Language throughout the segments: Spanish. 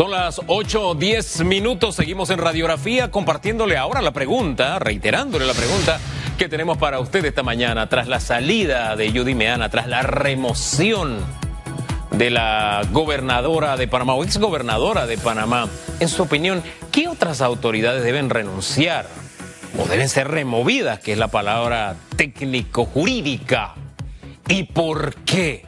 Son las 8 o 10 minutos, seguimos en radiografía compartiéndole ahora la pregunta, reiterándole la pregunta que tenemos para usted esta mañana, tras la salida de Judy Meana, tras la remoción de la gobernadora de Panamá o ex gobernadora de Panamá. En su opinión, ¿qué otras autoridades deben renunciar o deben ser removidas, que es la palabra técnico-jurídica? ¿Y por qué?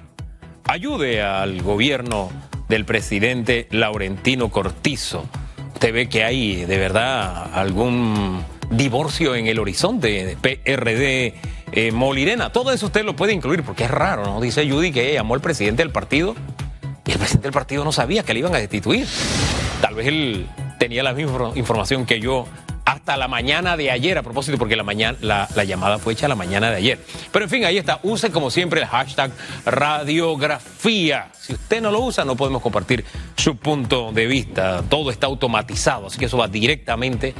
Ayude al gobierno del presidente Laurentino Cortizo. Usted ve que hay de verdad algún divorcio en el horizonte PRD eh, Molirena. Todo eso usted lo puede incluir porque es raro, ¿no? Dice Judy que llamó al presidente del partido y el presidente del partido no sabía que le iban a destituir. Tal vez él tenía la misma información que yo hasta la mañana de ayer, a propósito, porque la, mañana, la, llamada fue hecha la mañana de ayer. Pero en fin, ahí está. Use como siempre el hashtag radiografía. Si usted no lo usa, no podemos compartir su punto de vista. Todo está automatizado, así que eso va directamente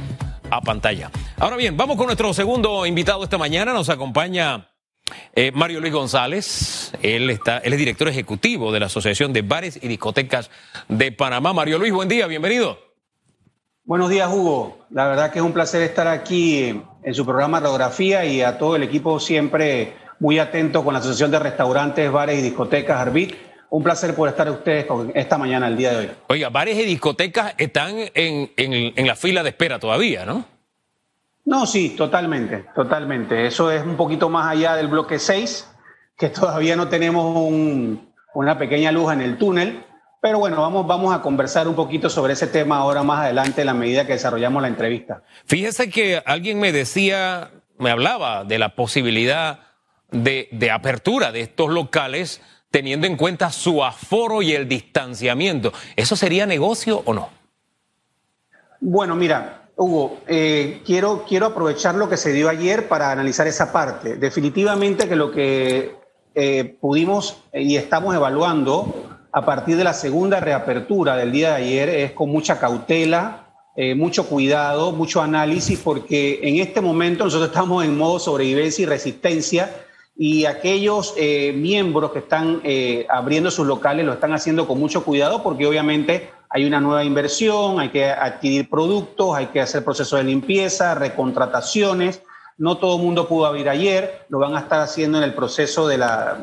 a pantalla. Ahora bien, vamos con nuestro segundo invitado esta mañana. Nos acompaña eh, Mario Luis González. Él, está, él es director ejecutivo de la Asociación de Bares y Discotecas de Panamá. Mario Luis, buen día, bienvenido. Buenos días, Hugo. La verdad que es un placer estar aquí en su programa Radiografía y a todo el equipo siempre muy atento con la Asociación de Restaurantes, Bares y Discotecas Arbit. Un placer por estar ustedes esta mañana, el día de hoy. Oiga, bares y discotecas están en, en la fila de espera todavía, ¿no? No, sí, totalmente, totalmente. Eso es un poquito más allá del bloque 6, que todavía no tenemos un, una pequeña luz en el túnel pero bueno, vamos, vamos a conversar un poquito sobre ese tema ahora más adelante en la medida que desarrollamos la entrevista. Fíjese que alguien me decía, me hablaba de la posibilidad de, de apertura de estos locales teniendo en cuenta su aforo y el distanciamiento. ¿Eso sería negocio o no? Bueno, mira, Hugo, eh, quiero, quiero aprovechar lo que se dio ayer para analizar esa parte. Definitivamente que lo que eh, pudimos y estamos evaluando a partir de la segunda reapertura del día de ayer es con mucha cautela, eh, mucho cuidado, mucho análisis, porque en este momento nosotros estamos en modo sobrevivencia y resistencia y aquellos eh, miembros que están eh, abriendo sus locales lo están haciendo con mucho cuidado porque obviamente hay una nueva inversión, hay que adquirir productos, hay que hacer procesos de limpieza, recontrataciones. No todo el mundo pudo abrir ayer, lo van a estar haciendo en el proceso de la,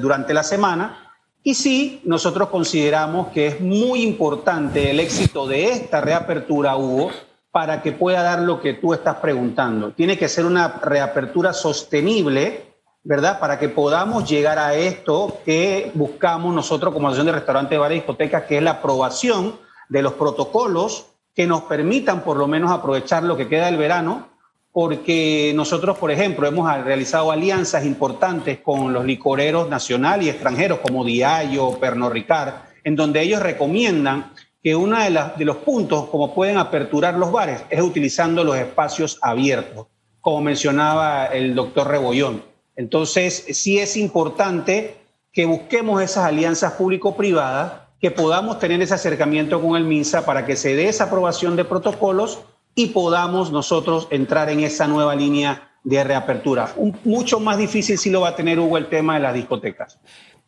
durante la semana y sí, nosotros consideramos que es muy importante el éxito de esta reapertura, Hugo, para que pueda dar lo que tú estás preguntando. Tiene que ser una reapertura sostenible, ¿verdad? Para que podamos llegar a esto que buscamos nosotros como Asociación de Restaurantes, Bares y Discotecas, que es la aprobación de los protocolos que nos permitan por lo menos aprovechar lo que queda del verano porque nosotros, por ejemplo, hemos realizado alianzas importantes con los licoreros nacionales y extranjeros como Diallo, Pernod Ricard, en donde ellos recomiendan que uno de, de los puntos como pueden aperturar los bares es utilizando los espacios abiertos, como mencionaba el doctor Rebollón. Entonces, sí es importante que busquemos esas alianzas público-privadas, que podamos tener ese acercamiento con el MINSA para que se dé esa aprobación de protocolos y podamos nosotros entrar en esa nueva línea de reapertura. mucho más difícil si lo va a tener Hugo el tema de las discotecas.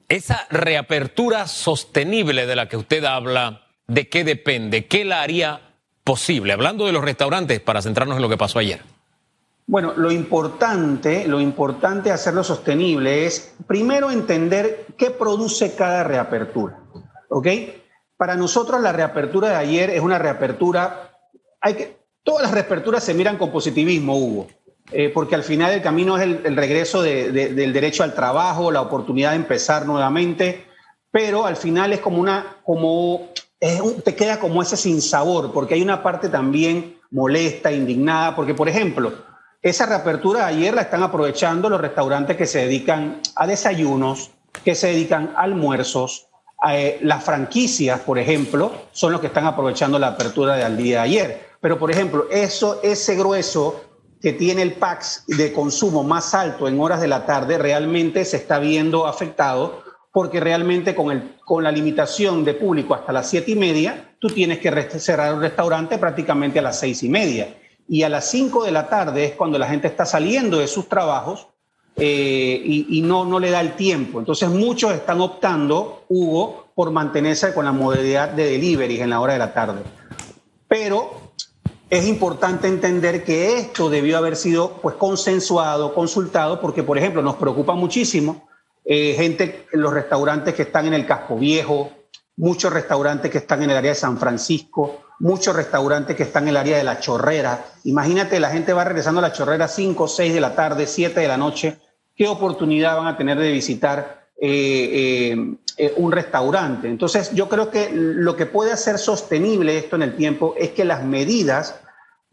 Esa reapertura sostenible de la que usted habla, ¿de qué depende? ¿Qué la haría posible? Hablando de los restaurantes, para centrarnos en lo que pasó ayer. Bueno, lo importante, lo importante hacerlo sostenible es primero entender qué produce cada reapertura. ¿Ok? Para nosotros la reapertura de ayer es una reapertura, hay que, Todas las reaperturas se miran con positivismo, Hugo, eh, porque al final el camino es el, regreso del derecho al trabajo, la oportunidad de empezar nuevamente, pero al final es como una, como, te queda como ese sinsabor, porque hay una parte también molesta, indignada, porque por ejemplo, esa reapertura de ayer la están aprovechando los restaurantes que se dedican a desayunos, que se dedican a almuerzos, eh, las franquicias, por ejemplo, son los que están aprovechando la apertura del día de ayer. Pero, por ejemplo, eso, ese grueso que tiene el PAX de consumo más alto en horas de la tarde realmente se está viendo afectado porque realmente con, el, con la limitación de público hasta las siete y media, tú tienes que cerrar un restaurante prácticamente a las seis y media. Y a las cinco de la tarde es cuando la gente está saliendo de sus trabajos eh, y, no, no le da el tiempo. Entonces muchos están optando, Hugo, por mantenerse con la modalidad de delivery en la hora de la tarde. Pero es importante entender que esto debió haber sido pues, consensuado, consultado, porque, por ejemplo, nos preocupa muchísimo eh, gente en los restaurantes que están en el Casco Viejo, muchos restaurantes que están en el área de San Francisco, muchos restaurantes que están en el área de la chorrera. Imagínate, la gente va regresando a la chorrera 5, 6 de la tarde, 7 de la noche. ¿Qué oportunidad van a tener de visitar eh, eh, eh, un restaurante? Entonces, yo creo que lo que puede hacer sostenible esto en el tiempo es que las medidas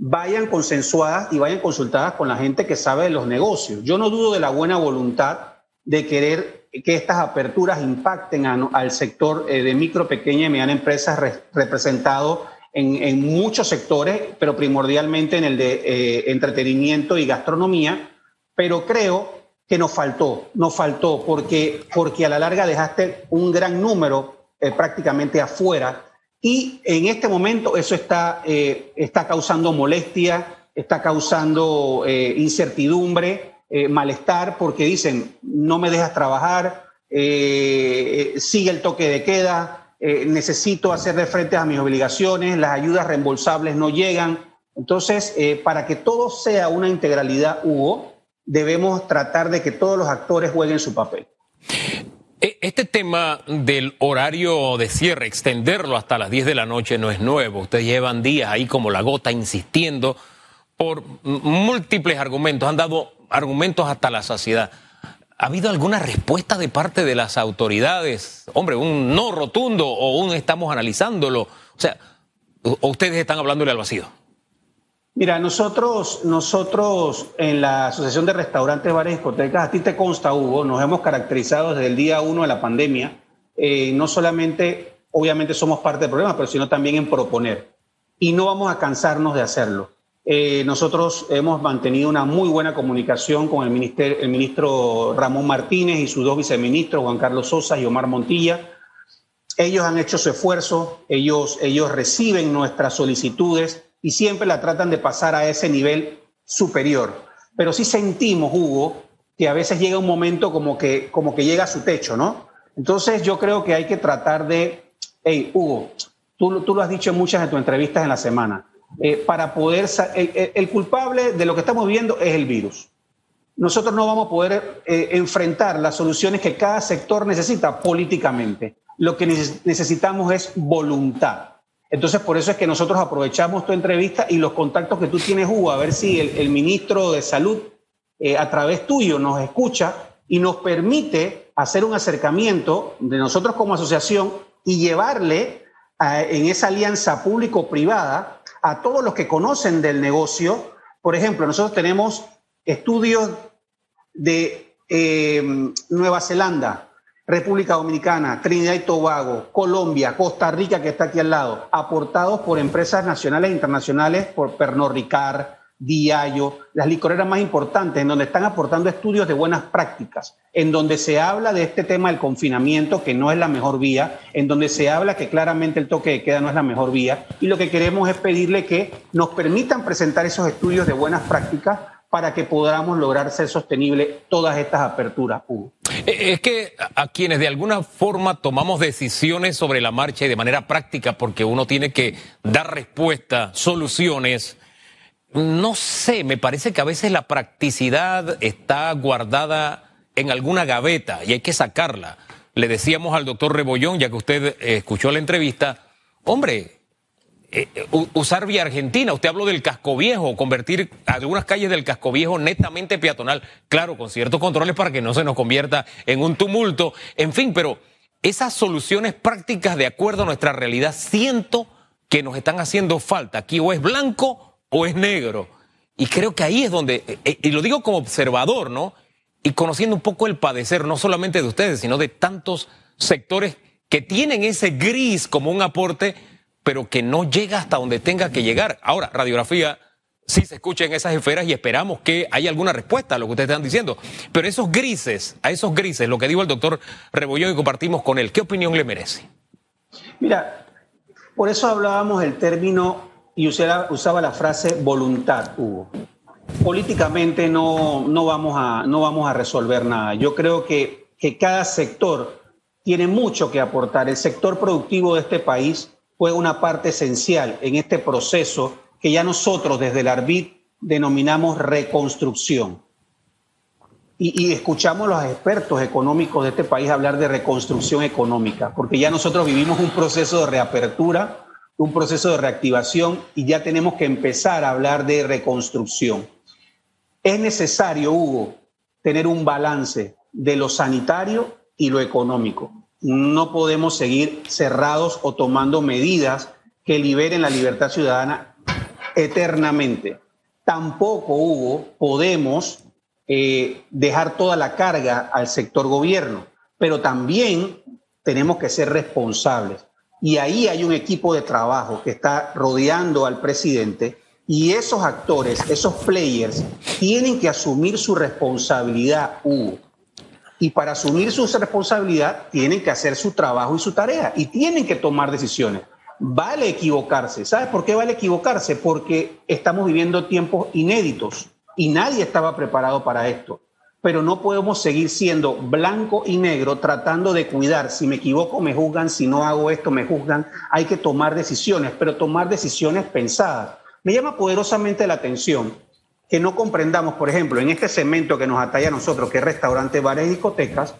vayan consensuadas y vayan consultadas con la gente que sabe de los negocios. Yo no dudo de la buena voluntad de querer que estas aperturas impacten al sector de micro, pequeña y mediana empresas representado en, muchos sectores, pero primordialmente en el de eh, entretenimiento y gastronomía, pero creo que nos faltó, nos faltó, porque, porque a la larga dejaste un gran número eh, prácticamente afuera y en este momento eso está, eh, está causando molestia, está causando incertidumbre, malestar, porque dicen, no me dejas trabajar, sigue el toque de queda, eh, necesito hacerle frente a mis obligaciones, las ayudas reembolsables no llegan. Entonces, eh, para que todo sea una integralidad, Hugo, debemos tratar de que todos los actores jueguen su papel. E, este tema del horario de cierre, extenderlo hasta las 10 de la noche no es nuevo. Ustedes llevan días ahí como la gota insistiendo por múltiples argumentos, han dado argumentos hasta la saciedad. ¿Ha habido alguna respuesta de parte de las autoridades? Hombre, un no rotundo o un estamos analizándolo. O sea, ¿o ustedes están hablándole al vacío? Mira, nosotros, nosotros en la Asociación de Restaurantes, Bares y Discotecas, a ti te consta, Hugo, nos hemos caracterizado desde el día uno de la pandemia, eh, no solamente, obviamente somos parte del problema, pero sino también en proponer. Y no vamos a cansarnos de hacerlo. Eh, nosotros hemos mantenido una muy buena comunicación con el, el ministro Ramón Martínez y sus dos viceministros, Juan Carlos Sosa y Omar Montilla. Ellos han hecho su esfuerzo, ellos, ellos reciben nuestras solicitudes y siempre la tratan de pasar a ese nivel superior. Pero sí sentimos, Hugo, que a veces llega un momento como que, como que llega a su techo, ¿no? Entonces yo creo que hay que tratar de, hey, Hugo, tú, tú lo has dicho en muchas de tus entrevistas en la semana, eh, para poder... El, culpable de lo que estamos viendo es el virus. Nosotros no vamos a poder eh, enfrentar las soluciones que cada sector necesita políticamente. Lo que necesitamos es voluntad. Entonces, por eso es que nosotros aprovechamos tu entrevista y los contactos que tú tienes, Hugo, a ver si el, ministro de Salud, eh, a través tuyo, nos escucha y nos permite hacer un acercamiento de nosotros como asociación y llevarle en esa alianza público-privada a todos los que conocen del negocio. Por ejemplo, nosotros tenemos estudios de eh, Nueva Zelanda, República Dominicana, Trinidad y Tobago, Colombia, Costa Rica, que está aquí al lado, aportados por empresas nacionales e internacionales, por Pernod Ricard, Diallo, las licoreras más importantes, en donde están aportando estudios de buenas prácticas, en donde se habla de este tema del confinamiento, que no es la mejor vía, en donde se habla que claramente el toque de queda no es la mejor vía, y lo que queremos es pedirle que nos permitan presentar esos estudios de buenas prácticas para que podamos lograr ser sostenible todas estas aperturas, Es que a quienes de alguna forma tomamos decisiones sobre la marcha y de manera práctica, porque uno tiene que dar respuesta, soluciones, no sé, me parece que a veces la practicidad está guardada en alguna gaveta y hay que sacarla. Le decíamos al doctor Rebollón, ya que usted eh, escuchó la entrevista, hombre, eh, usar vía argentina, usted habló del casco viejo, convertir algunas calles del casco viejo netamente peatonal, claro, con ciertos controles para que no se nos convierta en un tumulto, en fin, pero esas soluciones prácticas de acuerdo a nuestra realidad siento que nos están haciendo falta. Aquí o es blanco o es negro. Y creo que ahí es donde, eh, eh, y lo digo como observador, ¿no? Y conociendo un poco el padecer, no solamente de ustedes, sino de tantos sectores que tienen ese gris como un aporte, pero que no llega hasta donde tenga que llegar. Ahora, radiografía sí se escucha en esas esferas y esperamos que haya alguna respuesta a lo que ustedes están diciendo. Pero esos grises, a esos grises, lo que dijo el doctor Rebollón y compartimos con él, ¿qué opinión le merece? Mira, por eso hablábamos del término y usaba, usaba la frase voluntad, Hugo. políticamente no, no, vamos a, no vamos a resolver nada. Yo creo que, que cada sector tiene mucho que aportar. El sector productivo de este país juega una parte esencial en este proceso que ya nosotros desde el ARBIT denominamos reconstrucción. Y, y, escuchamos a los expertos económicos de este país hablar de reconstrucción económica, porque ya nosotros vivimos un proceso de reapertura, un proceso de reactivación y ya tenemos que empezar a hablar de reconstrucción. Es necesario, Hugo, tener un balance de lo sanitario y lo económico. No podemos seguir cerrados o tomando medidas que liberen la libertad ciudadana eternamente. Tampoco, Hugo, podemos eh, dejar toda la carga al sector gobierno, pero también tenemos que ser responsables. Y ahí hay un equipo de trabajo que está rodeando al presidente y esos actores, esos players, tienen que asumir su responsabilidad, Hugo. Y para asumir su responsabilidad tienen que hacer su trabajo y su tarea y tienen que tomar decisiones. Vale equivocarse. ¿Sabes por qué vale equivocarse? Porque estamos viviendo tiempos inéditos y nadie estaba preparado para esto. Pero no podemos seguir siendo blanco y negro tratando de cuidar. Si me equivoco, me juzgan. Si no hago esto, me juzgan. Hay que tomar decisiones, pero tomar decisiones pensadas. Me llama poderosamente la atención que no comprendamos, por ejemplo, en este segmento que nos atalla a nosotros, que es restaurante, bares y discotecas,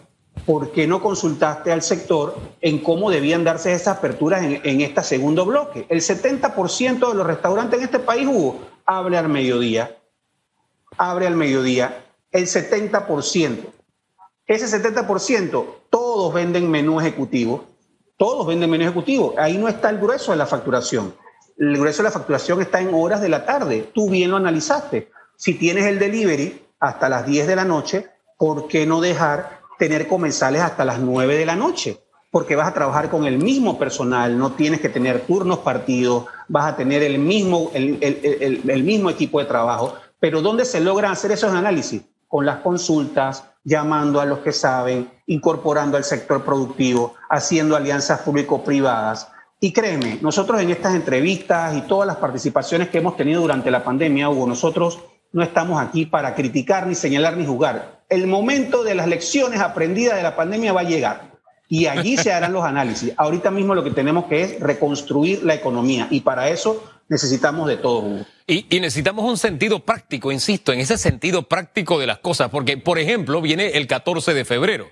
¿por qué no consultaste al sector en cómo debían darse esas aperturas en, este segundo bloque? El 70% de los restaurantes en este país, Hugo, abre al mediodía abre al mediodía, el 70%. Ese 70%, todos venden menú ejecutivo, todos venden menú ejecutivo. Ahí no está el grueso de la facturación. El grueso de la facturación está en horas de la tarde. Tú bien lo analizaste. Si tienes el delivery hasta las 10 de la noche, ¿por qué no dejar tener comensales hasta las 9 de la noche? Porque vas a trabajar con el mismo personal, no tienes que tener turnos partidos, vas a tener el mismo, el, el, el mismo equipo de trabajo. Pero ¿dónde se logran hacer esos análisis? Con las consultas, llamando a los que saben, incorporando al sector productivo, haciendo alianzas público-privadas. Y créeme, nosotros en estas entrevistas y todas las participaciones que hemos tenido durante la pandemia, Hugo, nosotros no estamos aquí para criticar, ni señalar, ni juzgar. El momento de las lecciones aprendidas de la pandemia va a llegar y allí se harán los análisis. Ahorita mismo lo que tenemos que es reconstruir la economía y para eso necesitamos de todo. Y, necesitamos un sentido práctico, insisto, en ese sentido práctico de las cosas, porque, por ejemplo, viene el 14 de febrero,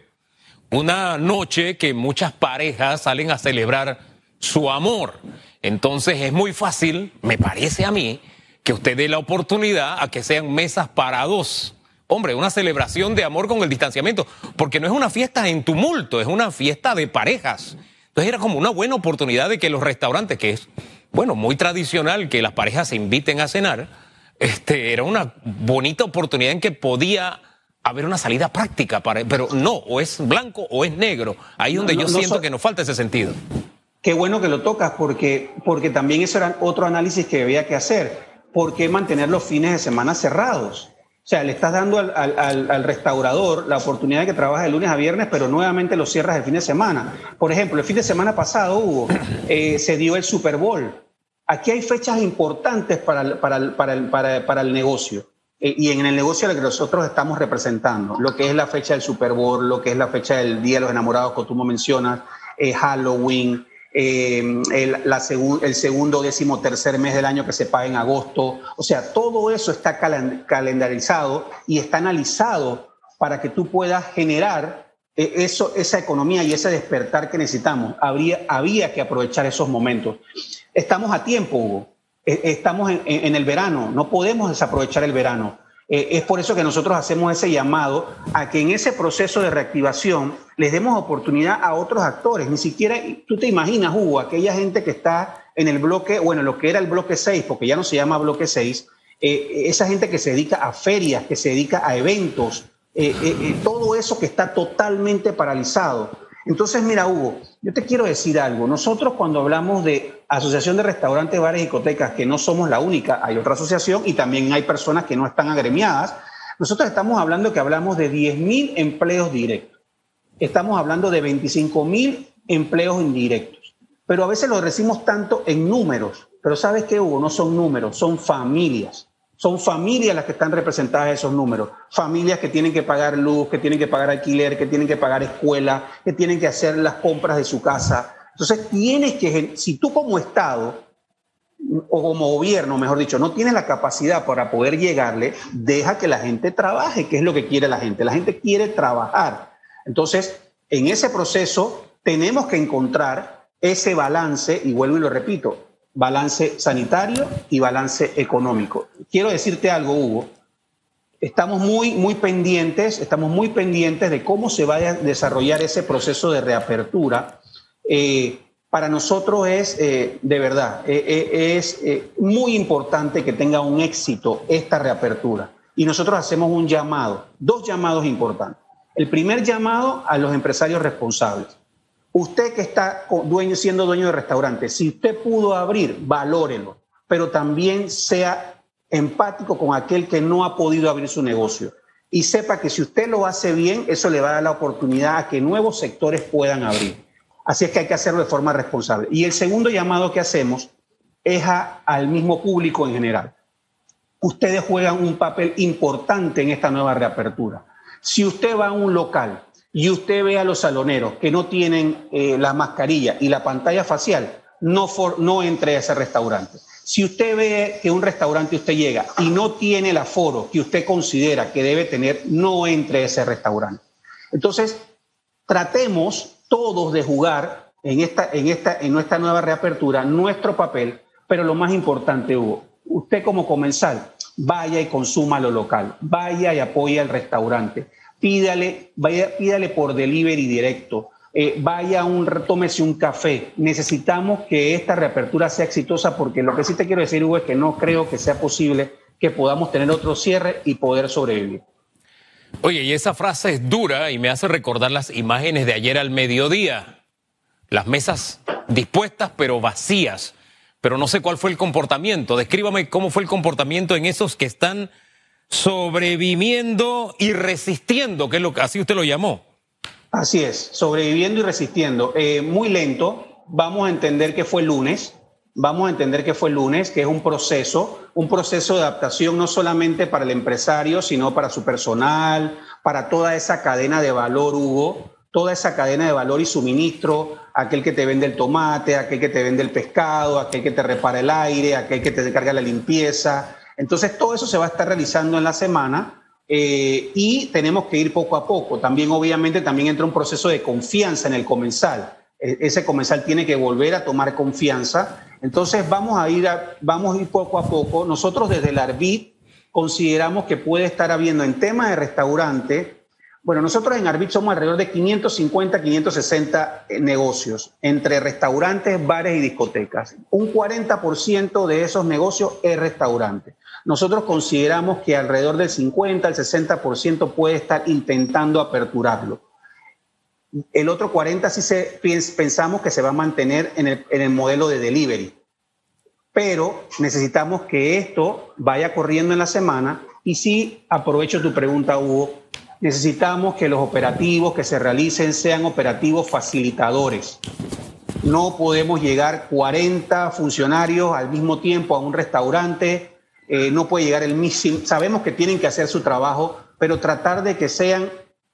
una noche que muchas parejas salen a celebrar su amor. Entonces es muy fácil, me parece a mí, que usted dé la oportunidad a que sean mesas para dos. Hombre, una celebración de amor con el distanciamiento, porque no es una fiesta en tumulto, es una fiesta de parejas. Entonces era como una buena oportunidad de que los restaurantes, que es bueno, muy tradicional que las parejas se inviten a cenar, este, era una bonita oportunidad en que podía haber una salida práctica, para, pero no, o es blanco o es negro. Ahí donde yo siento que nos falta ese sentido. Qué bueno que lo tocas, porque, porque también eso era otro análisis que había que hacer. ¿Por qué mantener los fines de semana cerrados? O sea, le estás dando al, al, al, restaurador la oportunidad de que trabaje de lunes a viernes, pero nuevamente lo cierras el fin de semana. Por ejemplo, el fin de semana pasado, Hugo, eh, se dio el Super Bowl. Aquí hay fechas importantes para el, para el, para el, para, para el negocio. Eh, y en el negocio que nosotros estamos representando, lo que es la fecha del Super Bowl, lo que es la fecha del Día de los Enamorados, que tú me mencionas, eh, Halloween, eh, el, segundo décimo tercer mes del año que se paga en agosto. O sea, todo eso está cal calendarizado y está analizado para que tú puedas generar eh, eso, esa economía y ese despertar que necesitamos. Habría, había que aprovechar esos momentos. Estamos a tiempo, Hugo. Eh, estamos en el verano, no podemos desaprovechar el verano. Eh, es por eso que nosotros hacemos ese llamado a que en ese proceso de reactivación les demos oportunidad a otros actores. Ni siquiera, tú te imaginas, Hugo, aquella gente que está en el bloque, bueno, lo que era el bloque 6, porque ya no se llama bloque 6, eh, esa gente que se dedica a ferias, que se dedica a eventos, eh, todo eso que está totalmente paralizado. Entonces, mira, Hugo, yo te quiero decir algo. Nosotros cuando hablamos de Asociación de Restaurantes, Bares y Discotecas, que no somos la única, hay otra asociación y también hay personas que no están agremiadas, nosotros estamos hablando que hablamos de 10.000 empleos directos. Estamos hablando de 25.000 empleos indirectos. Pero a veces lo decimos tanto en números. Pero ¿sabes qué, Hugo? No son números, son familias. son familias las que están representadas en esos números. Familias que tienen que pagar luz, que tienen que pagar alquiler, que tienen que pagar escuela, que tienen que hacer las compras de su casa. Entonces, tienes que, si tú como Estado o como gobierno, mejor dicho, no tienes la capacidad para poder llegarle, deja que la gente trabaje, que es lo que quiere la gente. La gente quiere trabajar. Entonces, en ese proceso tenemos que encontrar ese balance, y vuelvo y lo repito, balance sanitario y balance económico. Quiero decirte algo, Hugo. Estamos muy, muy pendientes, estamos muy pendientes de cómo se va a desarrollar ese proceso de reapertura. Eh, para nosotros es, eh, de verdad, eh, es muy importante que tenga un éxito esta reapertura. Y nosotros hacemos un llamado, dos llamados importantes. El primer llamado a los empresarios responsables. Usted que está siendo dueño de restaurante, si usted pudo abrir, valórelo, pero también sea empático con aquel que no ha podido abrir su negocio. Y sepa que si usted lo hace bien, eso le va a dar la oportunidad a que nuevos sectores puedan abrir. Así es que hay que hacerlo de forma responsable. Y el segundo llamado que hacemos es al mismo público en general. Ustedes juegan un papel importante en esta nueva reapertura. Si usted va a un local y usted ve a los saloneros que no tienen eh, la mascarilla y la pantalla facial, no, no entre a ese restaurante. Si usted ve que un restaurante usted llega y no tiene el aforo que usted considera que debe tener, no entre a ese restaurante. Entonces, tratemos todos de jugar en esta, en esta, en nuestra nueva reapertura nuestro papel, pero lo más importante, Hugo, usted como comensal, vaya y consuma lo local, vaya y apoye al restaurante pídale, vaya, pídale por delivery directo, eh, vaya un, tómese un café. Necesitamos que esta reapertura sea exitosa porque lo que sí te quiero decir, Hugo, es que no creo que sea posible que podamos tener otro cierre y poder sobrevivir. Oye, y esa frase es dura y me hace recordar las imágenes de ayer al mediodía. Las mesas dispuestas pero vacías. Pero no sé cuál fue el comportamiento. Descríbame cómo fue el comportamiento en esos que están sobreviviendo y resistiendo, que es lo que así usted lo llamó. Así es, sobreviviendo y resistiendo. Eh, muy lento, vamos a entender que fue lunes, vamos a entender que fue lunes, que es un proceso, un proceso de adaptación no solamente para el empresario, sino para su personal, para toda esa cadena de valor, Hugo, toda esa cadena de valor y suministro, aquel que te vende el tomate, aquel que te vende el pescado, aquel que te repara el aire, aquel que te encarga la limpieza, entonces, todo eso se va a estar realizando en la semana eh, y tenemos que ir poco a poco. También, obviamente, también entra un proceso de confianza en el comensal. E, ese comensal tiene que volver a tomar confianza. Entonces, vamos a ir, vamos a ir poco a poco. Nosotros desde el ARBIT consideramos que puede estar habiendo en tema de restaurante, bueno, nosotros en Arbit somos alrededor de 550, 560 eh, negocios entre restaurantes, bares y discotecas. Un 40% de esos negocios es restaurante. Nosotros consideramos que alrededor del 50 al 60% puede estar intentando aperturarlo. El otro 40 sí se, pensamos que se va a mantener en el, en el modelo de delivery. Pero necesitamos que esto vaya corriendo en la semana y sí, aprovecho tu pregunta, Hugo, necesitamos que los operativos que se realicen sean operativos facilitadores. No podemos llegar 40 funcionarios al mismo tiempo a un restaurante, eh, no puede llegar el mismo, sabemos que tienen que hacer su trabajo, pero tratar de que sean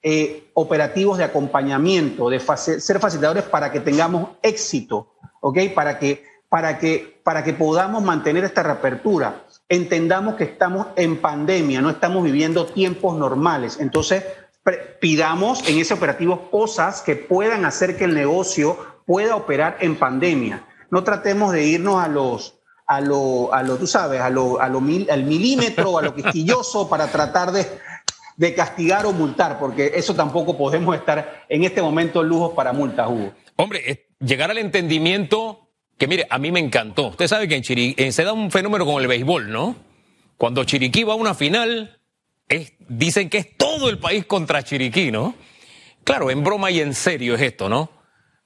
eh, operativos de acompañamiento, de ser facilitadores para que tengamos éxito, ¿ok? Para que, para que, para que podamos mantener esta reapertura entendamos que estamos en pandemia, no estamos viviendo tiempos normales. Entonces, pidamos en ese operativo cosas que puedan hacer que el negocio pueda operar en pandemia. No tratemos de irnos a los a lo, a lo tú sabes, a lo, a lo mil, al milímetro, a lo quisquilloso para tratar de, de castigar o multar, porque eso tampoco podemos estar en este momento lujos para multas, Hugo. Hombre, llegar al entendimiento que mire, a mí me encantó. Usted sabe que en Chiriquí se da un fenómeno con el béisbol, ¿no? Cuando Chiriquí va a una final, dicen que es todo el país contra Chiriquí, ¿no? Claro, en broma y en serio es esto, ¿no?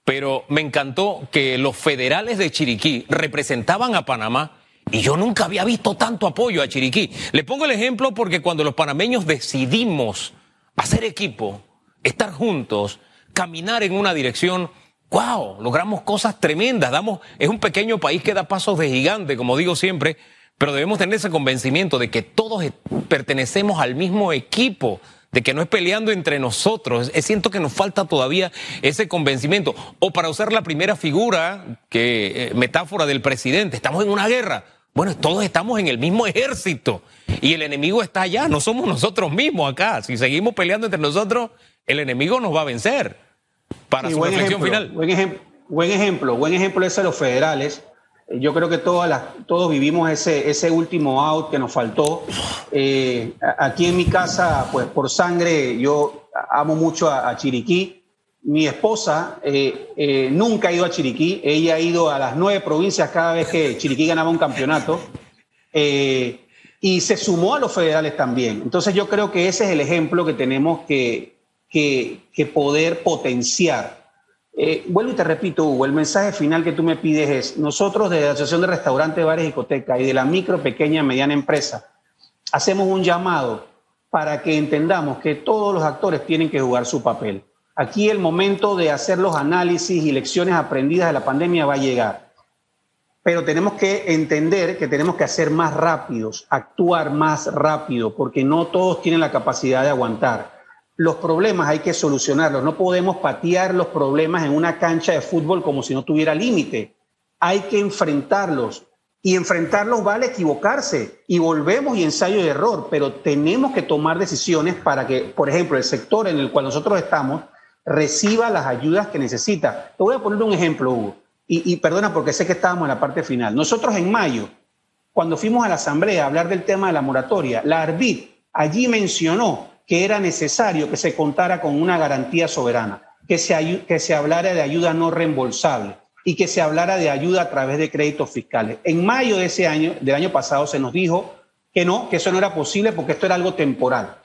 Pero me encantó que los federales de Chiriquí representaban a Panamá y yo nunca había visto tanto apoyo a Chiriquí. Le pongo el ejemplo porque cuando los panameños decidimos hacer equipo, estar juntos, caminar en una dirección, wow, logramos cosas tremendas, damos, es un pequeño país que da pasos de gigante, como digo siempre, pero debemos tener ese convencimiento de que todos pertenecemos al mismo equipo de que no es peleando entre nosotros. Siento que nos falta todavía ese convencimiento. O para usar la primera figura, que eh, metáfora del presidente, estamos en una guerra. Bueno, todos estamos en el mismo ejército y el enemigo está allá, no somos nosotros mismos acá. Si seguimos peleando entre nosotros, el enemigo nos va a vencer. Para su reflexión final. Buen, buen ejemplo, buen ejemplo es de los federales yo creo que todas todos vivimos ese, ese último out que nos faltó. Eh, aquí en mi casa, pues por sangre, yo amo mucho a, Chiriquí. Mi esposa eh, eh, nunca ha ido a Chiriquí. Ella ha ido a las nueve provincias cada vez que Chiriquí ganaba un campeonato. y se sumó a los federales también. Entonces yo creo que ese es el ejemplo que tenemos que, poder potenciar eh, vuelvo y te repito, Hugo, el mensaje final que tú me pides es, nosotros de la Asociación de Restaurantes, Bares y Discotecas y de la micro, pequeña, mediana empresa, hacemos un llamado para que entendamos que todos los actores tienen que jugar su papel. Aquí el momento de hacer los análisis y lecciones aprendidas de la pandemia va a llegar. Pero tenemos que entender que tenemos que hacer más rápidos, actuar más rápido, porque no todos tienen la capacidad de aguantar los problemas hay que solucionarlos. No podemos patear los problemas en una cancha de fútbol como si no tuviera límite. Hay que enfrentarlos. Y enfrentarlos vale equivocarse. Y volvemos y ensayo de error. Pero tenemos que tomar decisiones para que, por ejemplo, el sector en el cual nosotros estamos reciba las ayudas que necesita. Te voy a poner un ejemplo, Hugo. Y, perdona porque sé que estábamos en la parte final. Nosotros en mayo, cuando fuimos a la asamblea a hablar del tema de la moratoria, la ARBIT allí mencionó que era necesario que se contara con una garantía soberana, que se, que se hablara de ayuda no reembolsable y que se hablara de ayuda a través de créditos fiscales. En mayo de ese año, del año pasado, se nos dijo que no, que eso no era posible porque esto era algo temporal.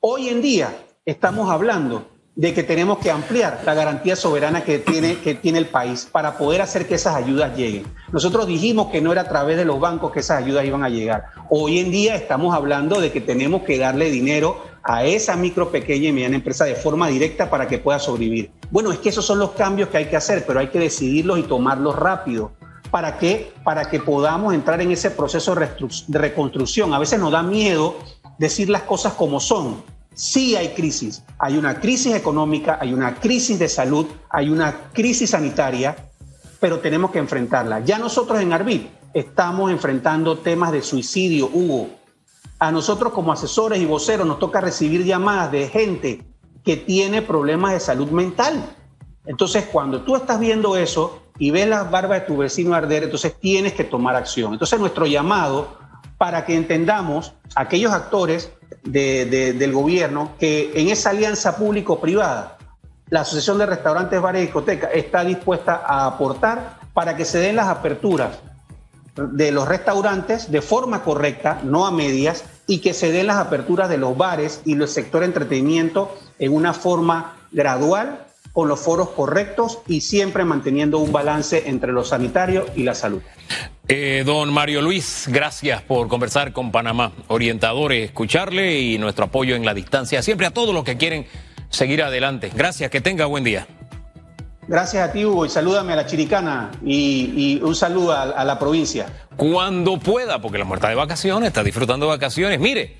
Hoy en día estamos hablando de que tenemos que ampliar la garantía soberana que tiene, que tiene el país para poder hacer que esas ayudas lleguen. Nosotros dijimos que no era a través de los bancos que esas ayudas iban a llegar. Hoy en día estamos hablando de que tenemos que darle dinero a esa micro, pequeña y mediana empresa de forma directa para que pueda sobrevivir. Bueno, es que esos son los cambios que hay que hacer, pero hay que decidirlos y tomarlos rápido. ¿Para qué? Para que podamos entrar en ese proceso de reconstrucción. A veces nos da miedo decir las cosas como son. Sí hay crisis. Hay una crisis económica, hay una crisis de salud, hay una crisis sanitaria, pero tenemos que enfrentarla. Ya nosotros en Arbit estamos enfrentando temas de suicidio, Hugo, a nosotros como asesores y voceros nos toca recibir llamadas de gente que tiene problemas de salud mental. Entonces, cuando tú estás viendo eso y ves las barbas de tu vecino arder, entonces tienes que tomar acción. Entonces, nuestro llamado para que entendamos aquellos actores del gobierno que en esa alianza público-privada, la Asociación de Restaurantes, Bares y Discotecas está dispuesta a aportar para que se den las aperturas de los restaurantes de forma correcta, no a medias, y que se den las aperturas de los bares y el sector entretenimiento en una forma gradual, con los foros correctos y siempre manteniendo un balance entre lo sanitario y la salud. Eh, don Mario Luis, gracias por conversar con Panamá. Orientadores, escucharle y nuestro apoyo en la distancia, siempre a todos los que quieren seguir adelante. Gracias, que tenga buen día. Gracias a ti, Hugo, y salúdame a la chiricana y, un saludo a, la provincia. Cuando pueda, porque la muerta de vacaciones, está disfrutando de vacaciones. Mire,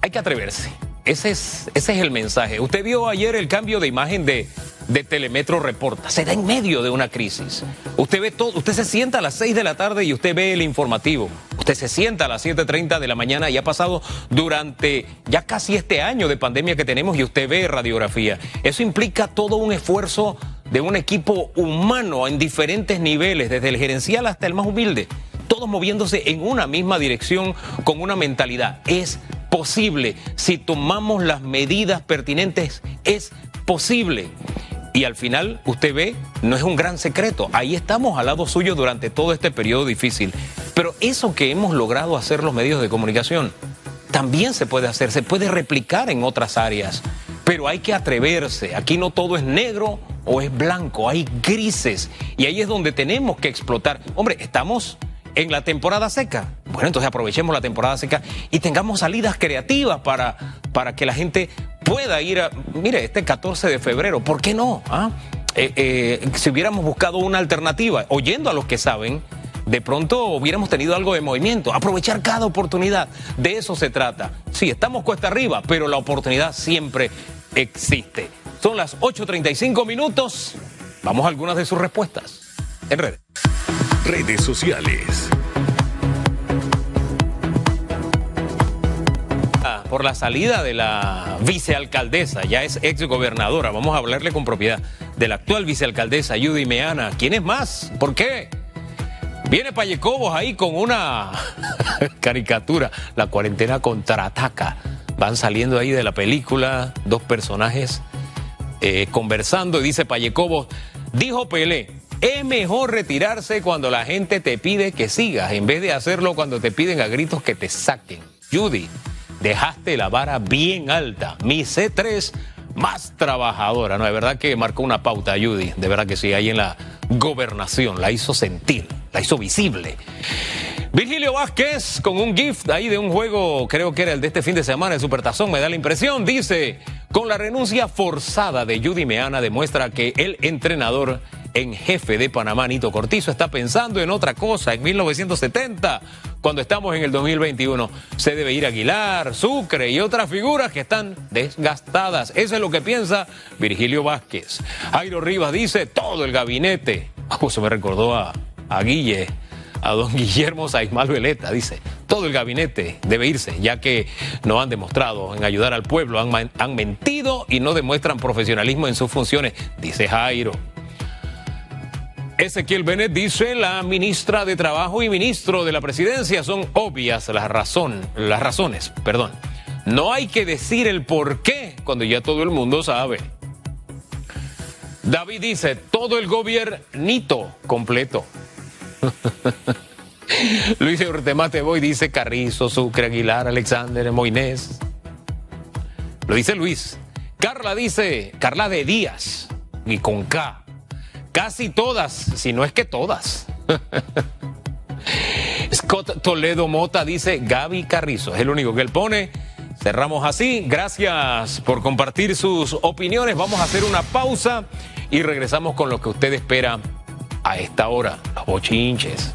hay que atreverse. Ese es, ese es el mensaje. Usted vio ayer el cambio de imagen de, de Telemetro Reporta. Se da en medio de una crisis. Usted ve todo, usted se sienta a las 6 de la tarde y usted ve el informativo. Usted se sienta a las 7.30 de la mañana y ha pasado durante ya casi este año de pandemia que tenemos y usted ve radiografía. Eso implica todo un esfuerzo de un equipo humano en diferentes niveles, desde el gerencial hasta el más humilde, todos moviéndose en una misma dirección con una mentalidad. Es posible, si tomamos las medidas pertinentes, es posible. Y al final, usted ve, no es un gran secreto. Ahí estamos al lado suyo durante todo este periodo difícil. Pero eso que hemos logrado hacer los medios de comunicación, también se puede hacer, se puede replicar en otras áreas. Pero hay que atreverse. Aquí no todo es negro o es blanco, hay grises. Y ahí es donde tenemos que explotar. Hombre, estamos en la temporada seca. Bueno, entonces aprovechemos la temporada seca y tengamos salidas creativas para, para que la gente pueda ir a... Mire, este 14 de febrero, ¿por qué no? ¿Ah? Eh, eh, si hubiéramos buscado una alternativa, oyendo a los que saben, de pronto hubiéramos tenido algo de movimiento. Aprovechar cada oportunidad. De eso se trata. Sí, estamos cuesta arriba, pero la oportunidad siempre existe. Son las 8.35 minutos. Vamos a algunas de sus respuestas en redes. Redes sociales. Por la salida de la vicealcaldesa, ya es ex gobernadora. Vamos a hablarle con propiedad de la actual vicealcaldesa Judy Meana. ¿Quién es más? ¿Por qué? Viene Payecobos ahí con una caricatura. La cuarentena contraataca. Van saliendo ahí de la película dos personajes eh, conversando y dice Payecobos, dijo Pelé, es mejor retirarse cuando la gente te pide que sigas en vez de hacerlo cuando te piden a gritos que te saquen. Judy, dejaste la vara bien alta. Mi C3 más trabajadora. No, de verdad que marcó una pauta, Judy. De verdad que sí, ahí en la gobernación. La hizo sentir, la hizo visible. Virgilio Vázquez con un gift ahí de un juego, creo que era el de este fin de semana, el Supertazón, me da la impresión, dice, con la renuncia forzada de Judy Meana demuestra que el entrenador en jefe de Panamá, Nito Cortizo, está pensando en otra cosa en 1970 cuando estamos en el 2021. Se debe ir Aguilar, Sucre y otras figuras que están desgastadas. Eso es lo que piensa Virgilio Vázquez. Jairo Rivas dice, todo el gabinete. Oh, se me recordó a, a Guille, a don Guillermo Saismal Veleta, dice, todo el gabinete debe irse, ya que no han demostrado en ayudar al pueblo, han, han mentido y no demuestran profesionalismo en sus funciones, dice Jairo. Ezequiel Bennett dice, la ministra de Trabajo y ministro de la Presidencia son obvias las, razón, las razones. Perdón. No hay que decir el por qué cuando ya todo el mundo sabe. David dice, todo el gobiernito completo. Luis Urtemate Boy dice Carrizo, Sucre, Aguilar, Alexander, Moinés. Lo dice Luis. Carla dice, Carla de Díaz, y con K. Casi todas, si no es que todas. Scott Toledo Mota dice Gaby Carrizo, es el único que él pone. Cerramos así. Gracias por compartir sus opiniones. Vamos a hacer una pausa y regresamos con lo que usted espera a esta hora, los bochinches.